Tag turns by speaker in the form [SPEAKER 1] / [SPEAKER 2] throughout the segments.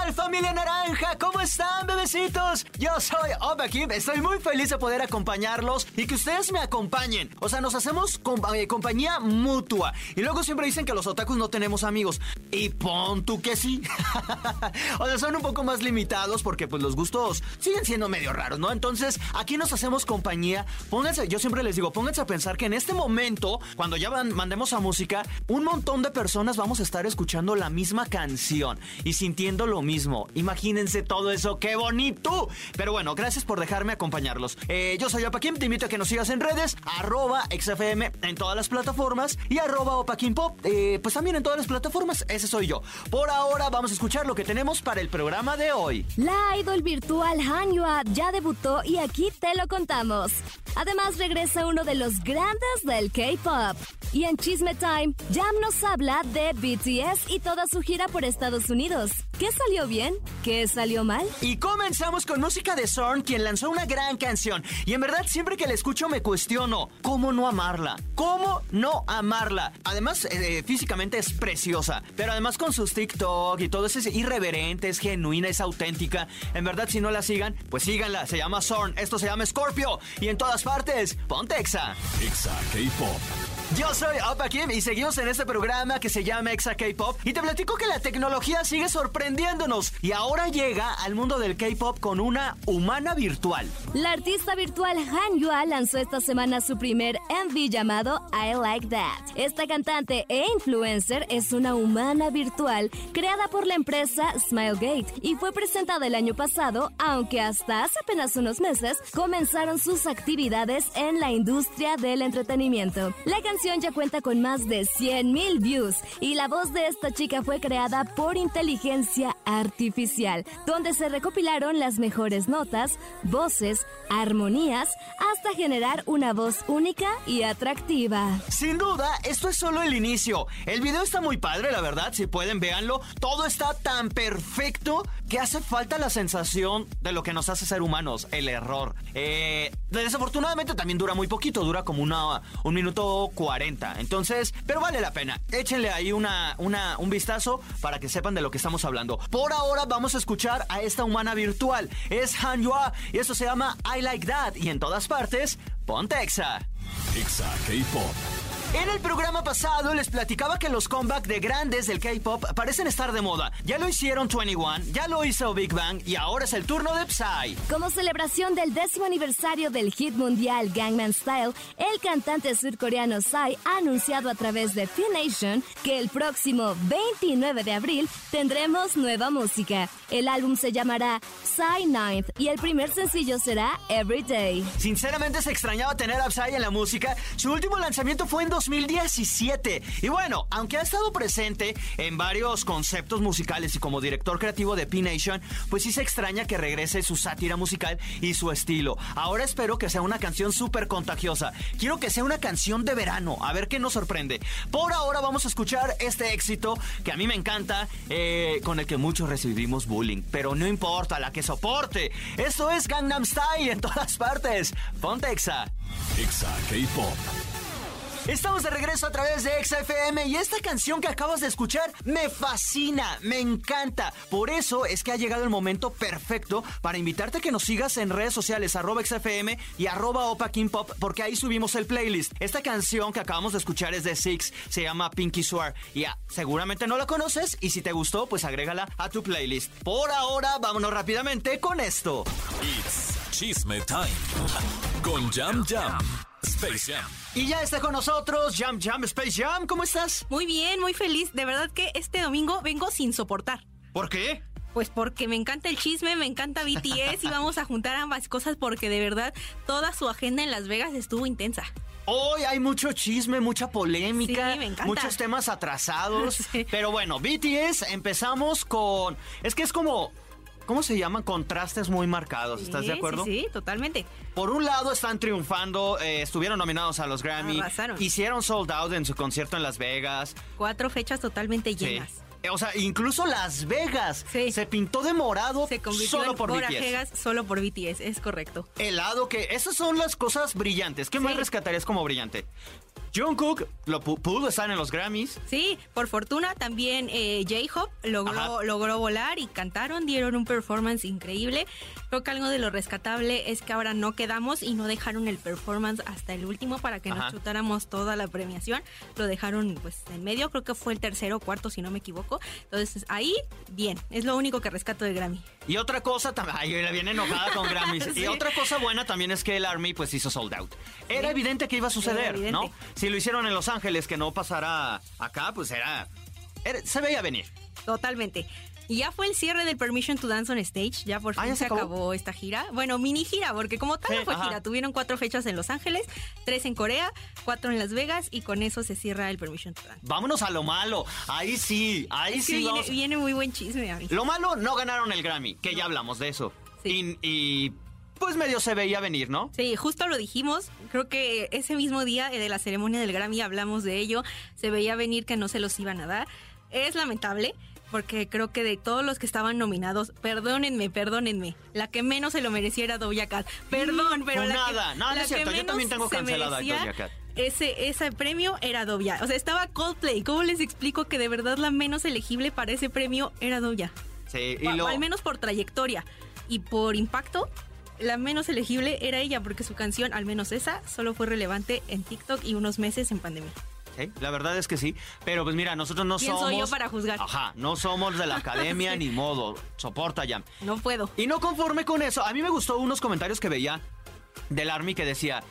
[SPEAKER 1] Hola, hola, ¿qué tal familia naranja? ¿Cómo están, bebecitos? Yo soy Opa Kim, estoy muy feliz de poder acompañarlos y que ustedes me acompañen. O sea, nos hacemos com- eh, compañía mutua. Y luego siempre dicen que los otakus no tenemos amigos. Y pon tú que sí. o sea, son un poco más limitados porque pues los gustos siguen siendo medio raros, ¿no? Entonces, aquí nos hacemos compañía. Pónganse, yo siempre les digo, pónganse a pensar que en este momento, cuando ya van- mandemos a música, un montón de personas vamos a estar escuchando la misma canción y sintiendo lo mismo. Imagínense todo eso, qué bonito. Pero bueno, gracias por dejarme acompañarlos. Eh, yo soy Opaquim, te invito a que nos sigas en redes, arroba XFM en todas las plataformas y arroba Opaquim Pop, eh, pues también en todas las plataformas, ese soy yo. Por ahora vamos a escuchar lo que tenemos para el programa de hoy.
[SPEAKER 2] La idol virtual Han Yua ya debutó y aquí te lo contamos. Además regresa uno de los grandes del K-pop. Y en Chisme Time, Jam nos habla de BTS y toda su gira por Estados Unidos. ¿Qué salió bien? ¿Qué salió mal?
[SPEAKER 1] Y comenzamos con música de Zorn, quien lanzó una gran canción. Y en verdad, siempre que la escucho me cuestiono, ¿cómo no amarla? ¿Cómo no amarla? Además, eh, físicamente es preciosa, pero además con sus TikTok y todo eso es irreverente, es genuina, es auténtica. En verdad, si no la sigan, pues síganla. Se llama Zorn, esto se llama Scorpio. Y en todas partes, Pontexa.
[SPEAKER 3] Exa K-Pop.
[SPEAKER 1] Yo soy Opa Kim y seguimos en este programa que se llama Exa K-Pop y te platico que la tecnología sigue sorprendiéndonos y ahora llega al mundo del K-Pop con una humana virtual.
[SPEAKER 2] La artista virtual Han Yua lanzó esta semana su primer MV llamado I Like That. Esta cantante e influencer es una humana virtual creada por la empresa Smilegate y fue presentada el año pasado, aunque hasta hace apenas unos meses comenzaron sus actividades en la industria del entretenimiento. La canción ya cuenta con más de 100.000 views y la voz de esta chica fue creada por inteligencia artificial, donde se recopilaron las mejores notas, voces, armonías, hasta generar una voz única y atractiva.
[SPEAKER 1] Sin duda, esto es solo el inicio. El video está muy padre, la verdad, si pueden véanlo. Todo está tan perfecto que hace falta la sensación de lo que nos hace ser humanos, el error. Eh, desafortunadamente también dura muy poquito, dura como una, un minuto 40. Entonces, pero vale la pena. Échenle ahí una, una, un vistazo para que sepan de lo que estamos hablando. Ahora vamos a escuchar a esta humana virtual. Es Han Yua y esto se llama I Like That. Y en todas partes, Pontexa. En el programa pasado les platicaba que los comebacks de grandes del K-pop parecen estar de moda. Ya lo hicieron 21, ya lo hizo Big Bang y ahora es el turno de Psy.
[SPEAKER 2] Como celebración del décimo aniversario del hit mundial Gangnam Style, el cantante surcoreano Psy ha anunciado a través de T-Nation que el próximo 29 de abril tendremos nueva música. El álbum se llamará Psy Ninth y el primer sencillo será Everyday.
[SPEAKER 1] Sinceramente se extrañaba tener a Psy en la música. Su último lanzamiento fue en 2017. Y bueno, aunque ha estado presente en varios conceptos musicales y como director creativo de P-Nation, pues sí se extraña que regrese su sátira musical y su estilo. Ahora espero que sea una canción súper contagiosa. Quiero que sea una canción de verano. A ver qué nos sorprende. Por ahora vamos a escuchar este éxito que a mí me encanta, eh, con el que muchos recibimos bullying. Pero no importa, la que soporte. Esto es Gangnam Style en todas partes. Ponte Exa.
[SPEAKER 3] Exa K-Pop.
[SPEAKER 1] Estamos de regreso a través de XFM y esta canción que acabas de escuchar me fascina, me encanta. Por eso es que ha llegado el momento perfecto para invitarte a que nos sigas en redes sociales arroba XFM y arroba Opa King Pop porque ahí subimos el playlist. Esta canción que acabamos de escuchar es de Six, se llama Pinky Swear. Y ah, seguramente no la conoces y si te gustó pues agrégala a tu playlist. Por ahora vámonos rápidamente con esto.
[SPEAKER 3] It's Chisme Time. Con Jam Jam. Space Jam.
[SPEAKER 1] Y ya está con nosotros Jam Jam Space Jam, ¿cómo estás?
[SPEAKER 4] Muy bien, muy feliz. De verdad que este domingo vengo sin soportar.
[SPEAKER 1] ¿Por qué?
[SPEAKER 4] Pues porque me encanta el chisme, me encanta BTS y vamos a juntar ambas cosas porque de verdad toda su agenda en Las Vegas estuvo intensa.
[SPEAKER 1] Hoy hay mucho chisme, mucha polémica,
[SPEAKER 4] Sí, me encanta.
[SPEAKER 1] muchos temas atrasados.
[SPEAKER 4] Sí.
[SPEAKER 1] Pero bueno, BTS empezamos con. Es que es como. ¿Cómo se llaman? Contrastes muy marcados, ¿estás de acuerdo?
[SPEAKER 4] Sí, sí, totalmente.
[SPEAKER 1] Por un lado están triunfando, eh, estuvieron nominados a los Grammy,
[SPEAKER 4] Arrasaron.
[SPEAKER 1] hicieron sold out en su concierto en Las Vegas.
[SPEAKER 4] Cuatro fechas totalmente llenas.
[SPEAKER 1] O sea, incluso Las Vegas
[SPEAKER 4] Sí.
[SPEAKER 1] se pintó de morado
[SPEAKER 4] Se convirtió
[SPEAKER 1] solo por
[SPEAKER 4] Bora
[SPEAKER 1] BTS.
[SPEAKER 4] Hegas solo por BTS, es correcto.
[SPEAKER 1] Helado que esas son las cosas brillantes. ¿Qué más rescatarías como brillante? Jungkook lo pu- pudo estar en los Grammys.
[SPEAKER 4] Sí, por fortuna también eh, J-Hope logró, logró volar y cantaron, dieron un performance increíble. Creo que algo de lo rescatable es que ahora no quedamos y no dejaron el performance hasta el último para que
[SPEAKER 1] Ajá.
[SPEAKER 4] nos chutáramos toda la premiación. Lo dejaron pues en medio, creo que fue el tercero o cuarto si no me equivoco. Entonces ahí, bien, es lo único que rescato de Grammy.
[SPEAKER 1] Y otra cosa también, ay, la viene enojada con Grammys.
[SPEAKER 4] Sí.
[SPEAKER 1] Y otra cosa buena también es que el Army pues hizo sold out. Era
[SPEAKER 4] Sí.
[SPEAKER 1] evidente que iba a suceder. ¿no? Si lo hicieron en Los Ángeles, que no pasara acá, pues era, era- se veía venir.
[SPEAKER 4] Totalmente. Y ya fue el cierre del Permission to Dance on Stage. Ya por
[SPEAKER 1] Ah,
[SPEAKER 4] fin
[SPEAKER 1] ¿ya se
[SPEAKER 4] se acabó?
[SPEAKER 1] acabó?
[SPEAKER 4] esta gira. Bueno, mini gira, porque como tal
[SPEAKER 1] Sí,
[SPEAKER 4] no fue
[SPEAKER 1] ajá.
[SPEAKER 4] gira. Tuvieron cuatro fechas en Los Ángeles, tres en Corea, cuatro en Las Vegas y con eso se cierra el Permission to Dance.
[SPEAKER 1] Vámonos a lo malo. Ahí sí, ahí
[SPEAKER 4] Es que
[SPEAKER 1] sí
[SPEAKER 4] viene,
[SPEAKER 1] vamos.
[SPEAKER 4] viene muy buen chisme, Abby.
[SPEAKER 1] Lo malo, no ganaron el Grammy, que ya hablamos de eso.
[SPEAKER 4] Sí.
[SPEAKER 1] Y, y, pues medio se veía venir, ¿no?
[SPEAKER 4] Sí, justo lo dijimos. Creo que ese mismo día eh, de la ceremonia del Grammy hablamos de ello. Se veía venir que no se los iban a dar. Es lamentable. Porque creo que de todos los que estaban nominados, perdónenme, perdónenme, la que menos se lo merecía era Doja Cat. Perdón, pero la que,
[SPEAKER 1] Funada. No, no
[SPEAKER 4] la
[SPEAKER 1] es cierto,
[SPEAKER 4] que
[SPEAKER 1] yo también
[SPEAKER 4] menos
[SPEAKER 1] tengo cancelada a Doja Cat.
[SPEAKER 4] Ese, ese premio era Doja. O sea, estaba Coldplay. ¿Cómo les explico que de verdad la menos elegible para ese premio era Doja?
[SPEAKER 1] Sí, y
[SPEAKER 4] O-
[SPEAKER 1] lo...
[SPEAKER 4] o al menos por trayectoria y por impacto, la menos elegible era ella porque su canción, al menos esa, solo fue relevante en TikTok y unos meses en pandemia.
[SPEAKER 1] Sí, la verdad es que sí. Pero pues mira, nosotros no
[SPEAKER 4] ¿Quién
[SPEAKER 1] somos...
[SPEAKER 4] soy yo para juzgar?
[SPEAKER 1] Ajá, no somos de la academia ni modo. Soporta ya.
[SPEAKER 4] No puedo.
[SPEAKER 1] Y no conforme con eso, a mí me gustó unos comentarios que veía del Army que decía...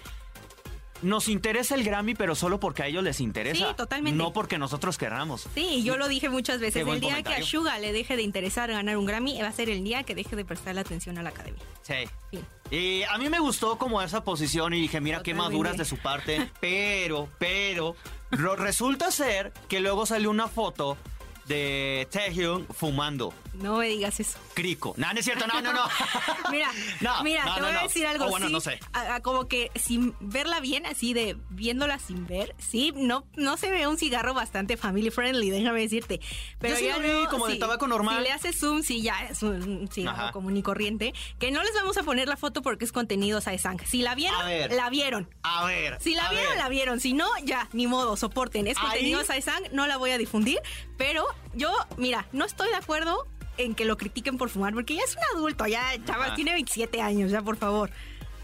[SPEAKER 1] Nos interesa el Grammy, pero solo porque a ellos les interesa.
[SPEAKER 4] Sí, totalmente.
[SPEAKER 1] No porque nosotros querramos.
[SPEAKER 4] Sí, yo lo dije muchas veces. El día que a. Suga le deje de interesar ganar un Grammy, va a ser el día que deje de prestarle atención a la academia.
[SPEAKER 1] Sí.
[SPEAKER 4] Fin.
[SPEAKER 1] Y a mí me gustó como esa posición y dije, mira qué maduras de su parte. Pero, pero, lo- resulta ser que luego salió una foto de Taehyung fumando
[SPEAKER 4] No me digas eso.
[SPEAKER 1] crico. No, no es cierto, no, no, no.
[SPEAKER 4] Mira,
[SPEAKER 1] No,
[SPEAKER 4] mira,
[SPEAKER 1] no,
[SPEAKER 4] te
[SPEAKER 1] no,
[SPEAKER 4] voy a decir algo.
[SPEAKER 1] O bueno,
[SPEAKER 4] sí,
[SPEAKER 1] no sé.
[SPEAKER 4] a- a como que sin verla bien, así de viéndola sin ver, sí, no, no se ve un cigarro bastante family friendly, déjame decirte. Pero
[SPEAKER 1] sí
[SPEAKER 4] ya
[SPEAKER 1] lo vi
[SPEAKER 4] luego,
[SPEAKER 1] como de tabaco normal.
[SPEAKER 4] Si le haces zoom, sí, ya es un cigarro
[SPEAKER 1] Ajá.
[SPEAKER 4] común y corriente. Que no les vamos a poner la foto porque es contenido Saesang. Si la vieron,
[SPEAKER 1] ver.
[SPEAKER 4] la vieron.
[SPEAKER 1] A ver.
[SPEAKER 4] Si la vieron,
[SPEAKER 1] ver.
[SPEAKER 4] la vieron. Si no, ya, ni modo, soporten. Es contenido Saesang, no la voy a difundir. Pero yo, mira, no estoy de acuerdo en que lo critiquen por fumar, porque ya es un adulto, ya, chaval, tiene 27 años, ya, por favor.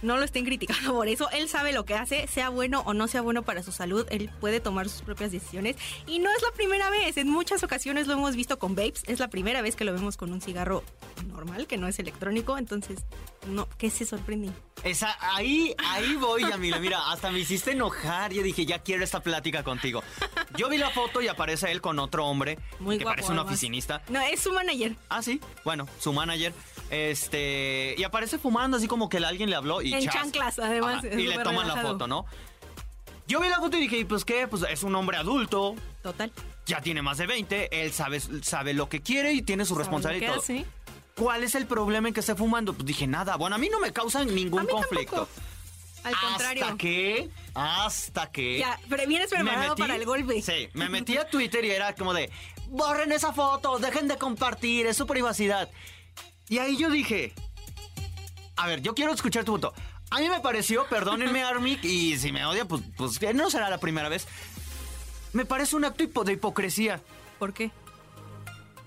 [SPEAKER 4] No lo estén criticando por eso. Él sabe lo que hace, sea bueno o no sea bueno para su salud. Él puede tomar sus propias decisiones. Y no es la primera vez. En muchas ocasiones lo hemos visto con vapes. Es la primera vez que lo vemos con un cigarro normal, que no es electrónico. Entonces, no, ¿qué se sorprenden?
[SPEAKER 1] Esa, ahí, ahí voy, Yamila. Mira, hasta me hiciste enojar. Yo dije, ya quiero esta plática contigo. Yo vi la foto y aparece él con otro hombre
[SPEAKER 4] Muy
[SPEAKER 1] que
[SPEAKER 4] guapo.
[SPEAKER 1] parece un
[SPEAKER 4] además.
[SPEAKER 1] oficinista.
[SPEAKER 4] No, es su manager.
[SPEAKER 1] Ah, sí. Bueno, su manager. Este. Y aparece fumando así como que alguien le habló y.
[SPEAKER 4] En
[SPEAKER 1] chas.
[SPEAKER 4] chanclas, además,
[SPEAKER 1] Ajá,
[SPEAKER 4] es
[SPEAKER 1] y le toman la foto, ¿no? Yo vi la foto y dije, ¿y pues qué? Pues es un hombre adulto.
[SPEAKER 4] Total.
[SPEAKER 1] Ya tiene más de 20. Él sabe, sabe lo que quiere y tiene su responsabilidad. ¿Cuál es el problema en que esté fumando? Pues dije, nada. Bueno, a mí no me causa ningún
[SPEAKER 4] A mí
[SPEAKER 1] conflicto.
[SPEAKER 4] tampoco. Al contrario.
[SPEAKER 1] Hasta que. Hasta que.
[SPEAKER 4] Ya, pero vienes
[SPEAKER 1] me
[SPEAKER 4] preparado
[SPEAKER 1] metí-
[SPEAKER 4] para el golpe.
[SPEAKER 1] Sí, me metí a Twitter y era como de, borren esa foto, dejen de compartir, es su privacidad. Y ahí yo dije, a ver, yo quiero escuchar tu punto. A mí me pareció, perdónenme Armic, y si me odia, pues, pues no será la primera vez. Me parece un acto hipo- de hipocresía.
[SPEAKER 4] ¿Por qué?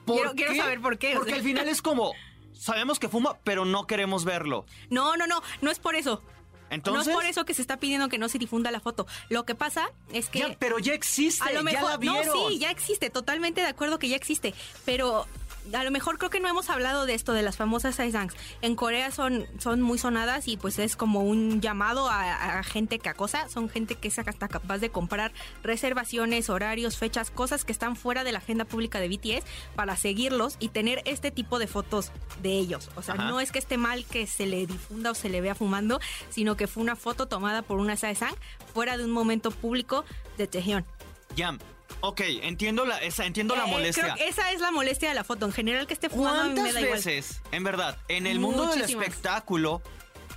[SPEAKER 1] ¿Por
[SPEAKER 4] Quiero- quiero saber por qué,
[SPEAKER 1] Porque al final es como, sabemos que fuma, pero no queremos verlo.
[SPEAKER 4] No, no, no, no es por eso.
[SPEAKER 1] Entonces...
[SPEAKER 4] No es por eso que se está pidiendo que no se difunda la foto. Lo que pasa es que
[SPEAKER 1] Ya, pero ya existe,
[SPEAKER 4] a lo
[SPEAKER 1] ya
[SPEAKER 4] mejor
[SPEAKER 1] la vieron.
[SPEAKER 4] no, sí, ya existe, totalmente de acuerdo que ya existe, pero a lo mejor creo que no hemos hablado de esto de las famosas Saisangs. En Corea son son muy sonadas y pues es como un llamado a, a gente que acosa, son gente que es hasta capaz de comprar reservaciones, horarios, fechas, cosas que están fuera de la agenda pública de BTS para seguirlos y tener este tipo de fotos de ellos. O sea,
[SPEAKER 1] Ajá.
[SPEAKER 4] no es que esté mal que se le difunda o se le vea fumando, sino que fue una foto tomada por una Saesang fuera de un momento público de Taehyung.
[SPEAKER 1] Ya, Ok, entiendo la, esa, entiendo la
[SPEAKER 4] Eh,
[SPEAKER 1] molestia.
[SPEAKER 4] creo esa es la molestia de la foto. En general, que esté fumando me
[SPEAKER 1] ¿Cuántas
[SPEAKER 4] igual.
[SPEAKER 1] veces, en verdad, en el mundo del
[SPEAKER 4] Muchísimas.
[SPEAKER 1] espectáculo,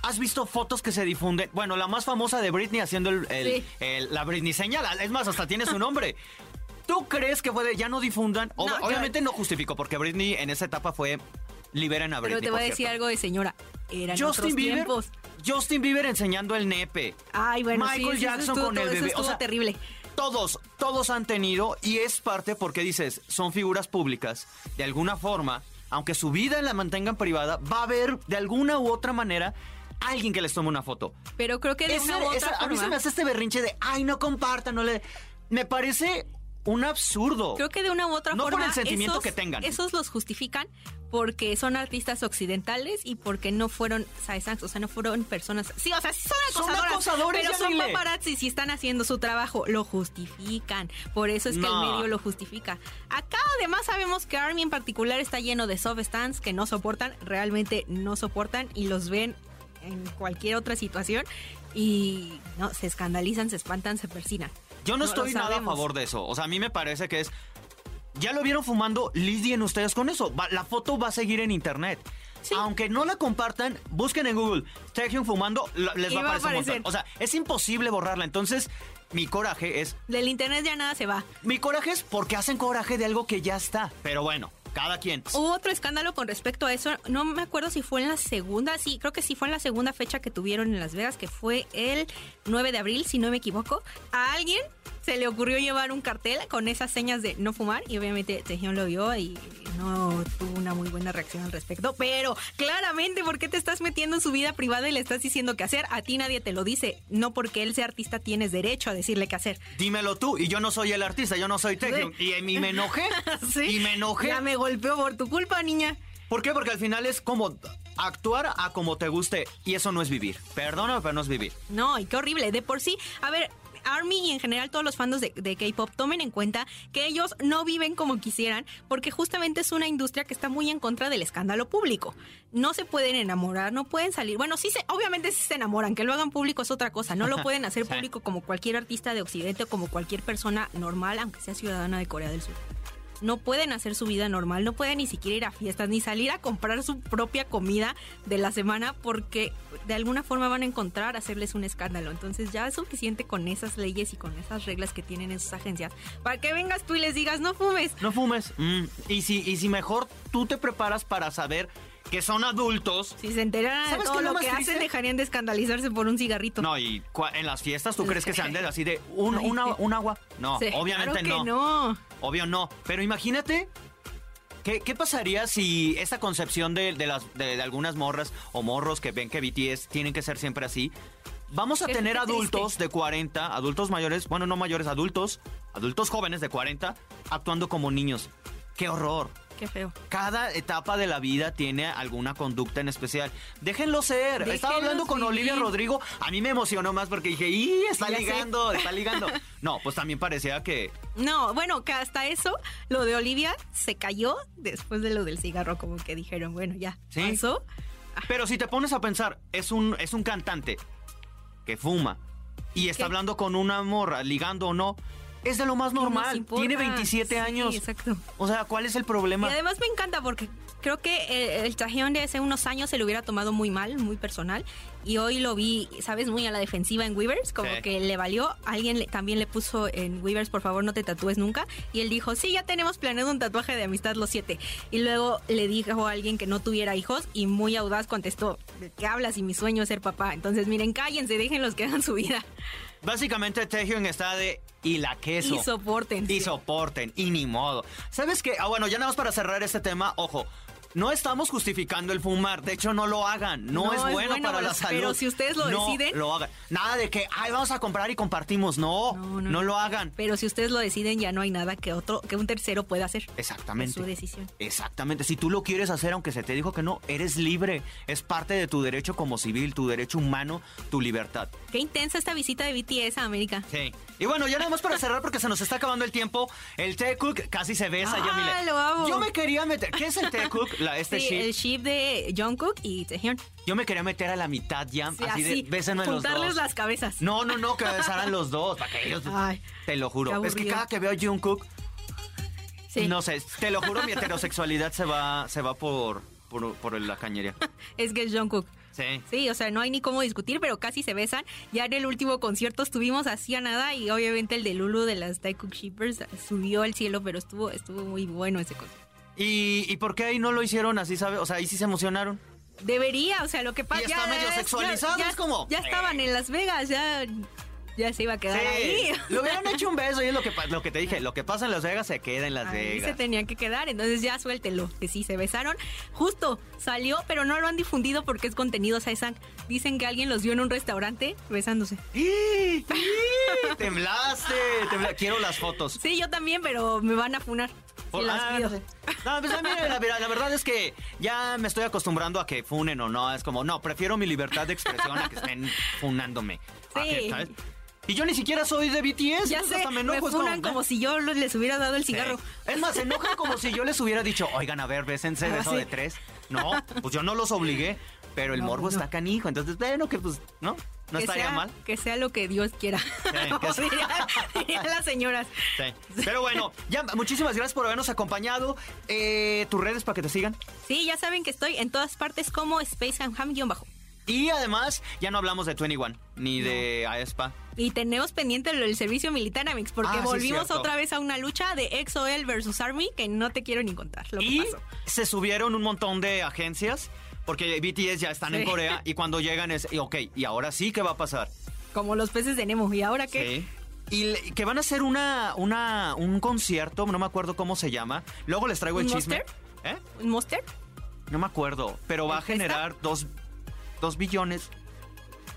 [SPEAKER 1] has visto fotos que se difunden? Bueno, la más famosa de Britney haciendo el, el-
[SPEAKER 4] Sí.
[SPEAKER 1] el- la Britney señal. Es más, hasta tiene su nombre. ¿Tú crees que fue de ya no difundan?
[SPEAKER 4] Yo-
[SPEAKER 1] obviamente no justifico, porque Britney en esa etapa fue liberen a Britney.
[SPEAKER 4] Pero te voy a decir
[SPEAKER 1] cierto.
[SPEAKER 4] algo de señora. Eran otros
[SPEAKER 1] Justin Bieber,
[SPEAKER 4] tiempos.
[SPEAKER 1] Justin Bieber enseñando el nepe.
[SPEAKER 4] Ay, bueno,
[SPEAKER 1] Michael
[SPEAKER 4] sí, eso
[SPEAKER 1] Jackson
[SPEAKER 4] estuvo-
[SPEAKER 1] con el
[SPEAKER 4] eso
[SPEAKER 1] bebé.
[SPEAKER 4] estuvo
[SPEAKER 1] o sea,
[SPEAKER 4] terrible.
[SPEAKER 1] Todos, todos han tenido y es parte porque dices, son figuras públicas. De alguna forma, aunque su vida la mantengan privada, va a haber de alguna u otra manera alguien que les tome una foto.
[SPEAKER 4] Pero creo que de
[SPEAKER 1] Ese-
[SPEAKER 4] una u otra
[SPEAKER 1] esa- a mí se me hace este berrinche de, ay, no compartan, no le... Me parece un absurdo.
[SPEAKER 4] Creo que de una u otra
[SPEAKER 1] No por
[SPEAKER 4] forma.
[SPEAKER 1] el sentimiento
[SPEAKER 4] esos,
[SPEAKER 1] que tengan.
[SPEAKER 4] Esos los justifican porque son artistas occidentales y porque no fueron o sea, no fueron personas. Sí, o sea, sí son
[SPEAKER 1] Son
[SPEAKER 4] acosadoras.
[SPEAKER 1] acosadores,
[SPEAKER 4] pero son paparazzi si están haciendo su trabajo. Lo justifican. Por eso es que
[SPEAKER 1] No.
[SPEAKER 4] el medio lo justifica. Acá además sabemos que Army en particular está lleno de soft stands que no soportan, realmente no soportan y los ven en cualquier otra situación y no se escandalizan, se espantan, se persinan.
[SPEAKER 1] Yo no, estoy nada a favor de eso. O sea, a mí me parece que es. Ya lo vieron fumando, lidien ustedes con eso. Va- la foto va a seguir en internet.
[SPEAKER 4] Sí.
[SPEAKER 1] Aunque no la compartan, busquen en Google Taehyung fumando, les va a
[SPEAKER 4] va a
[SPEAKER 1] aparecer un montón.
[SPEAKER 4] aparecer.
[SPEAKER 1] O sea, es imposible borrarla. Entonces, mi coraje es.
[SPEAKER 4] Del internet ya nada se va.
[SPEAKER 1] Mi coraje es porque hacen coraje de algo que ya está. Pero bueno, cada quien.
[SPEAKER 4] Hubo otro escándalo con respecto a eso. No me acuerdo si fue en la segunda. Sí, creo que sí fue en la segunda fecha que tuvieron en Las Vegas, que fue el 9 de abril, si no me equivoco. A alguien se le ocurrió llevar un cartel con esas señas de no fumar y obviamente Tejión lo vio y no tuvo una muy buena reacción al respecto. Pero claramente, ¿por qué te estás metiendo en su vida privada y le estás diciendo qué hacer? A ti nadie te lo dice. No porque él sea artista tienes derecho a decirle qué hacer.
[SPEAKER 1] Dímelo tú. Y yo no soy el artista, yo no soy Taehyung. Y, y me enojé.
[SPEAKER 4] Sí.
[SPEAKER 1] Y me enojé.
[SPEAKER 4] Ya me golpeó por tu culpa, niña.
[SPEAKER 1] ¿Por qué? Porque al final es como actuar a como te guste. Y eso no es vivir. Perdóname, pero no es vivir.
[SPEAKER 4] No, y qué horrible. De por sí, a ver, Army y en general todos los fans de, de K-pop tomen en cuenta que ellos no viven como quisieran porque justamente es una industria que está muy en contra del escándalo público. No se pueden enamorar, no pueden salir. Bueno, sí se, obviamente sí se enamoran, que lo hagan público es otra cosa. No lo pueden hacer público como cualquier artista de Occidente o como cualquier persona normal, aunque sea ciudadana de Corea del Sur no pueden hacer su vida normal, no pueden ni siquiera ir a fiestas, ni salir a comprar su propia comida de la semana porque de alguna forma van a encontrar hacerles un escándalo. Entonces ya es suficiente con esas leyes y con esas reglas que tienen esas agencias para que vengas tú y les digas no fumes.
[SPEAKER 1] No fumes. Mm, Y, si, y si mejor tú te preparas para saber que son adultos.
[SPEAKER 4] Si se enteraran de
[SPEAKER 1] ¿Sabes
[SPEAKER 4] todo
[SPEAKER 1] lo
[SPEAKER 4] que
[SPEAKER 1] triste?
[SPEAKER 4] hacen, dejarían de escandalizarse por un cigarrito.
[SPEAKER 1] No, y en las fiestas, ¿tú crees que se anden así de un,
[SPEAKER 4] Ay,
[SPEAKER 1] una-
[SPEAKER 4] sí.
[SPEAKER 1] un agua? No,
[SPEAKER 4] Sí,
[SPEAKER 1] obviamente
[SPEAKER 4] claro que
[SPEAKER 1] no.
[SPEAKER 4] no.
[SPEAKER 1] Obvio no. Pero imagínate. ¿Qué, qué pasaría si esta concepción de, de las, de, de algunas morras o morros que ven que BTS tienen que ser siempre así? Vamos a
[SPEAKER 4] Qué-
[SPEAKER 1] tener
[SPEAKER 4] qué
[SPEAKER 1] adultos de 40, adultos mayores, bueno, no mayores, adultos, adultos jóvenes de 40, actuando como niños. ¡Qué horror!
[SPEAKER 4] Qué feo.
[SPEAKER 1] Cada etapa de la vida tiene alguna conducta en especial. Déjenlo ser. Estaba hablando con
[SPEAKER 4] vivir.
[SPEAKER 1] Olivia Rodrigo. A mí me emocionó más porque dije, ¡y! Está
[SPEAKER 4] Ya sé.
[SPEAKER 1] ligando, está ligando. No, pues también parecía que.
[SPEAKER 4] No, bueno, que hasta eso, lo de Olivia se cayó después de lo del cigarro, como que dijeron, bueno, ya
[SPEAKER 1] Sí.
[SPEAKER 4] pasó.
[SPEAKER 1] Pero si te pones a pensar, es un, es un cantante que fuma y está hablando con una morra, ligando o no. Es de lo más
[SPEAKER 4] ¿Qué nos
[SPEAKER 1] normal. Tiene 27
[SPEAKER 4] Sí,
[SPEAKER 1] años.
[SPEAKER 4] exacto.
[SPEAKER 1] O sea, ¿cuál es el
[SPEAKER 4] Y
[SPEAKER 1] problema?
[SPEAKER 4] además me encanta porque creo que eh, el trajeón de hace unos años se lo hubiera tomado muy mal, muy personal. Y hoy lo vi, ¿sabes? Muy a la defensiva en Weavers, como
[SPEAKER 1] Sí.
[SPEAKER 4] que le valió. Alguien le- también le puso en Weavers, por favor, no te tatúes nunca. Y él dijo, sí, ya tenemos planeado un tatuaje de amistad los siete. Y luego le dijo a alguien que no tuviera hijos y muy audaz contestó, ¿de qué hablas? Y mi sueño es ser papá. Entonces, miren, cállense, déjenlos que hagan su vida.
[SPEAKER 1] Básicamente, Taehyung está de. Y la queso.
[SPEAKER 4] Y soporten.
[SPEAKER 1] Y soporten, y ni modo. ¿Sabes qué? Ah, bueno, ya nada más para cerrar este tema, ojo. No estamos justificando el fumar, de hecho no lo hagan, no,
[SPEAKER 4] No
[SPEAKER 1] es,
[SPEAKER 4] es
[SPEAKER 1] bueno, para la
[SPEAKER 4] pero
[SPEAKER 1] salud.
[SPEAKER 4] si ustedes lo
[SPEAKER 1] No
[SPEAKER 4] deciden-
[SPEAKER 1] lo hagan. Nada de que, ay, vamos a comprar y compartimos, no, no,
[SPEAKER 4] No,
[SPEAKER 1] lo hagan.
[SPEAKER 4] Pero si ustedes lo deciden, ya no hay nada que otro, que un tercero pueda hacer.
[SPEAKER 1] Exactamente.
[SPEAKER 4] Es su decisión.
[SPEAKER 1] Exactamente. Si tú lo quieres hacer, aunque se te dijo que no, eres libre. Es parte de tu derecho como civil, tu derecho humano, tu libertad.
[SPEAKER 4] Qué intensa esta visita de BTS a América.
[SPEAKER 1] Sí. Y bueno, ya nada más para cerrar porque se nos está acabando el tiempo. El T-Cook casi se besa,
[SPEAKER 4] Ah.
[SPEAKER 1] Yo me quería meter. ¿Qué es el T-Cook? La, este
[SPEAKER 4] sí,
[SPEAKER 1] ship.
[SPEAKER 4] el ship de Jungkook y Taehyung.
[SPEAKER 1] Yo me quería meter a la mitad ya,
[SPEAKER 4] Sí,
[SPEAKER 1] así, de bésenme los dos.
[SPEAKER 4] las cabezas.
[SPEAKER 1] No, no, no, que besaran los dos, para que ellos...
[SPEAKER 4] Ay,
[SPEAKER 1] te lo juro. Es que cada que veo a Jungkook,
[SPEAKER 4] Sí.
[SPEAKER 1] no sé, te lo juro, mi heterosexualidad se va, se va por, por, por la cañería.
[SPEAKER 4] Es que es Jungkook.
[SPEAKER 1] Sí.
[SPEAKER 4] Sí, o sea, no hay ni cómo discutir, pero casi se besan. Ya en el último concierto estuvimos así a nada y obviamente el de Lulu de las Taekook Shippers subió al cielo, pero estuvo estuvo muy bueno ese concierto.
[SPEAKER 1] ¿Y, ¿Y por qué ahí no lo hicieron así, sabe? O sea, ahí sí se emocionaron.
[SPEAKER 4] Debería, o sea, lo que pasa
[SPEAKER 1] Y está medio sexualizado,
[SPEAKER 4] ya,
[SPEAKER 1] es como-
[SPEAKER 4] ya estaban en Las Vegas, ya ya se iba a quedar ahí.
[SPEAKER 1] Lo hubieran hecho un beso y es lo que, lo que te dije. Lo que pasa en Las Vegas se queda en Las
[SPEAKER 4] Ahí se
[SPEAKER 1] Vegas.
[SPEAKER 4] tenían que quedar, entonces ya suéltelo, que sí se besaron. Justo salió, pero no lo han difundido porque es contenido Saizang. Dicen que alguien los vio en un restaurante besándose.
[SPEAKER 1] ¡Ih! Temblaste, tembla- Quiero las fotos.
[SPEAKER 4] Sí, yo también, pero me van a funar.
[SPEAKER 1] Por- ah, no pues a mí la, verdad es que ya me estoy acostumbrando a que funen o no. Es como, no, prefiero mi libertad de expresión a que estén funándome.
[SPEAKER 4] Sí.
[SPEAKER 1] que, ¿sabes? Y yo ni siquiera soy de BTS.
[SPEAKER 4] Ya sé,
[SPEAKER 1] hasta me enojo.
[SPEAKER 4] funan como, si yo les hubiera dado el
[SPEAKER 1] Sí.
[SPEAKER 4] cigarro.
[SPEAKER 1] Es más, se enojan como si yo les hubiera dicho, oigan, a ver, bésense,
[SPEAKER 4] Ah,
[SPEAKER 1] beso
[SPEAKER 4] sí.
[SPEAKER 1] de tres. No, pues yo no los obligué, pero el
[SPEAKER 4] No,
[SPEAKER 1] morbo
[SPEAKER 4] no.
[SPEAKER 1] está canijo. Entonces, bueno, que pues, ¿no? No
[SPEAKER 4] que
[SPEAKER 1] estaría
[SPEAKER 4] sea,
[SPEAKER 1] mal.
[SPEAKER 4] Que sea lo que Dios quiera. dirían, dirían las señoras.
[SPEAKER 1] Sí. Pero bueno, ya, muchísimas gracias por habernos acompañado. Eh, ¿Tus redes para que te sigan?
[SPEAKER 4] Sí, ya saben que estoy en todas partes como Space and Ham-bajo.
[SPEAKER 1] Y además, ya no hablamos de 21, ni de aespa.
[SPEAKER 4] Y tenemos pendiente el, servicio militar, Amix, porque
[SPEAKER 1] Ah,
[SPEAKER 4] volvimos otra vez a una lucha de EXO-L versus Army que no te quiero ni contar lo
[SPEAKER 1] Y
[SPEAKER 4] que pasó.
[SPEAKER 1] se subieron un montón de agencias, porque BTS ya están en. Corea, y cuando llegan es, y, ok, ¿y ahora sí qué va a pasar?
[SPEAKER 4] Como los peces de Nemo. ¿Y ahora qué?
[SPEAKER 1] Sí. Y que van a hacer una, una, un concierto, no me acuerdo cómo se llama. Luego les traigo el
[SPEAKER 4] ¿Un
[SPEAKER 1] chisme.
[SPEAKER 4] Monster?
[SPEAKER 1] ¿Eh?
[SPEAKER 4] ¿Un monster?
[SPEAKER 1] No me acuerdo, pero va a generar dos, dos billones.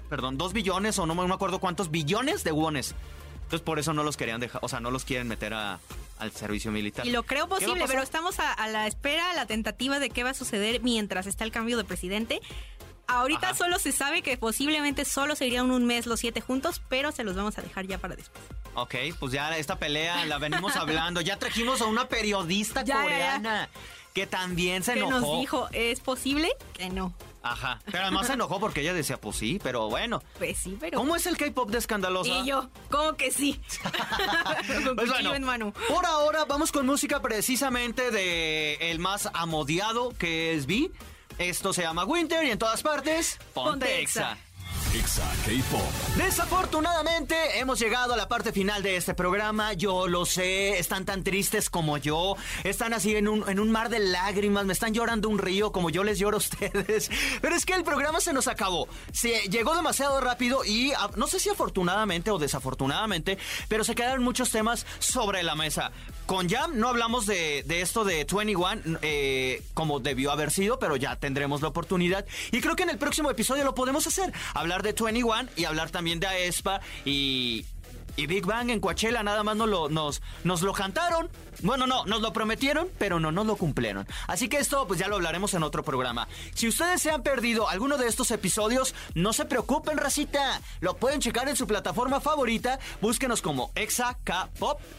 [SPEAKER 1] Perdón, dos billones o no me acuerdo cuántos billones de wones. Entonces por eso no los querían dejar, o sea, no los quieren meter a- al servicio militar.
[SPEAKER 4] Y lo creo
[SPEAKER 1] ¿Qué va a
[SPEAKER 4] posible, pero estamos a, a la espera, a la tentativa de qué va a suceder mientras está el cambio de presidente. Ahorita
[SPEAKER 1] Ajá.
[SPEAKER 4] solo se sabe que posiblemente solo se irían un mes los siete juntos, pero se los vamos a dejar ya para después.
[SPEAKER 1] Ok, pues ya esta pelea la venimos hablando. Ya trajimos a una periodista
[SPEAKER 4] Ya, ya, ya.
[SPEAKER 1] Que también se
[SPEAKER 4] Que
[SPEAKER 1] enojó.
[SPEAKER 4] nos dijo, ¿es posible? Que no.
[SPEAKER 1] Ajá. Pero además se enojó porque ella decía, pues sí, pero bueno.
[SPEAKER 4] Pues sí, pero...
[SPEAKER 1] ¿Cómo es el K-pop de escandalosa?
[SPEAKER 4] Y yo, ¿cómo que sí? Con
[SPEAKER 1] Pues bueno,
[SPEAKER 4] en mano.
[SPEAKER 1] por ahora vamos con música precisamente de el más amodiado que es V. Esto se llama Winter y en todas partes, ponte,
[SPEAKER 4] Ponte
[SPEAKER 1] Exa. Desafortunadamente hemos llegado a la parte final de este programa. Yo lo sé, están tan tristes como yo. Están así en un, en un mar de lágrimas. Me están llorando un río como yo les lloro a ustedes. Pero es que el programa se nos acabó. Se llegó demasiado rápido y no sé si afortunadamente o desafortunadamente, pero se quedaron muchos temas sobre la mesa. Con Jam no hablamos de, de esto de 21 eh, como debió haber sido, pero ya tendremos la oportunidad. Y creo que en el próximo episodio lo podemos hacer. Hablar de 21 y hablar también de aespa y, y Big Bang en Coachella. Nada más nos lo, nos, nos lo cantaron. Bueno, no, nos lo prometieron, pero no nos lo cumplieron. Así que esto pues ya lo hablaremos en otro programa. Si ustedes se han perdido alguno de estos episodios, no se preocupen, racita. Lo pueden checar en su plataforma favorita. Búsquenos como Exa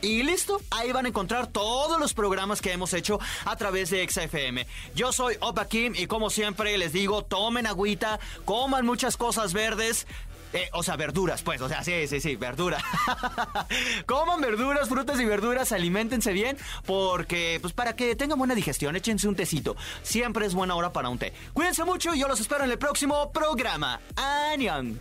[SPEAKER 1] y listo. Ahí van a encontrar todos los programas que hemos hecho a través de Exa FM. Yo soy Opa Kim y como siempre les digo, tomen agüita, coman muchas cosas verdes. Eh, o sea, verduras, pues, o sea, sí, sí, sí, verdura. Coman verduras, frutas y verduras, aliméntense bien, porque, pues, para que tengan buena digestión, échense un tecito. Siempre es buena hora para un té. Cuídense mucho y yo los espero en el próximo programa. ¡Anion!